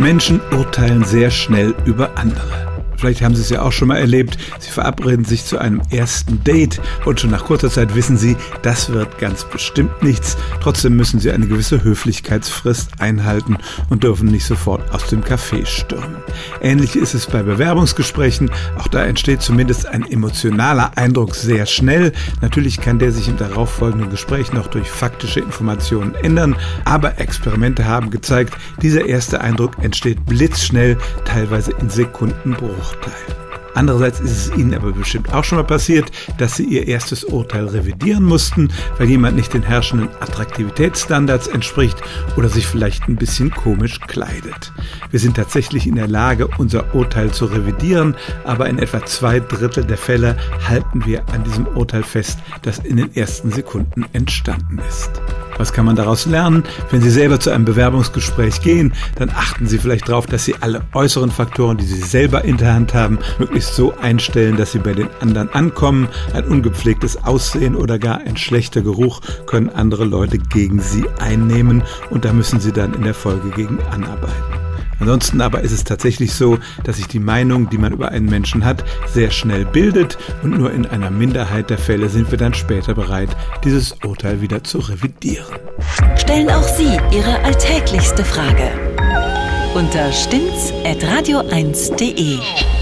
Menschen urteilen sehr schnell über andere. Vielleicht haben Sie es ja auch schon mal erlebt. Sie verabreden sich zu einem ersten Date und schon nach kurzer Zeit wissen Sie, das wird ganz bestimmt nichts. Trotzdem müssen Sie eine gewisse Höflichkeitsfrist einhalten und dürfen nicht sofort aus dem Café stürmen. Ähnlich ist es bei Bewerbungsgesprächen. Auch da entsteht zumindest ein emotionaler Eindruck sehr schnell. Natürlich kann der sich im darauffolgenden Gespräch noch durch faktische Informationen ändern, aber Experimente haben gezeigt, dieser erste Eindruck entsteht blitzschnell, teilweise in Sekundenbruch. Urteil. Andererseits ist es Ihnen aber bestimmt auch schon mal passiert, dass Sie Ihr erstes Urteil revidieren mussten, weil jemand nicht den herrschenden Attraktivitätsstandards entspricht oder sich vielleicht ein bisschen komisch kleidet. Wir sind tatsächlich in der Lage, unser Urteil zu revidieren, aber in etwa zwei Drittel der Fälle halten wir an diesem Urteil fest, das in den ersten Sekunden entstanden ist. Was kann man daraus lernen? Wenn Sie selber zu einem Bewerbungsgespräch gehen, dann achten Sie vielleicht darauf, dass Sie alle äußeren Faktoren, die Sie selber in der Hand haben, möglichst so einstellen, dass Sie bei den anderen ankommen. Ein ungepflegtes Aussehen oder gar ein schlechter Geruch können andere Leute gegen Sie einnehmen und da müssen Sie dann in der Folge gegen anarbeiten. Ansonsten aber ist es tatsächlich so, dass sich die Meinung, die man über einen Menschen hat, sehr schnell bildet und nur in einer Minderheit der Fälle sind wir dann später bereit, dieses Urteil wieder zu revidieren. Stellen auch Sie Ihre alltäglichste Frage unter stimmt's at radio1.de.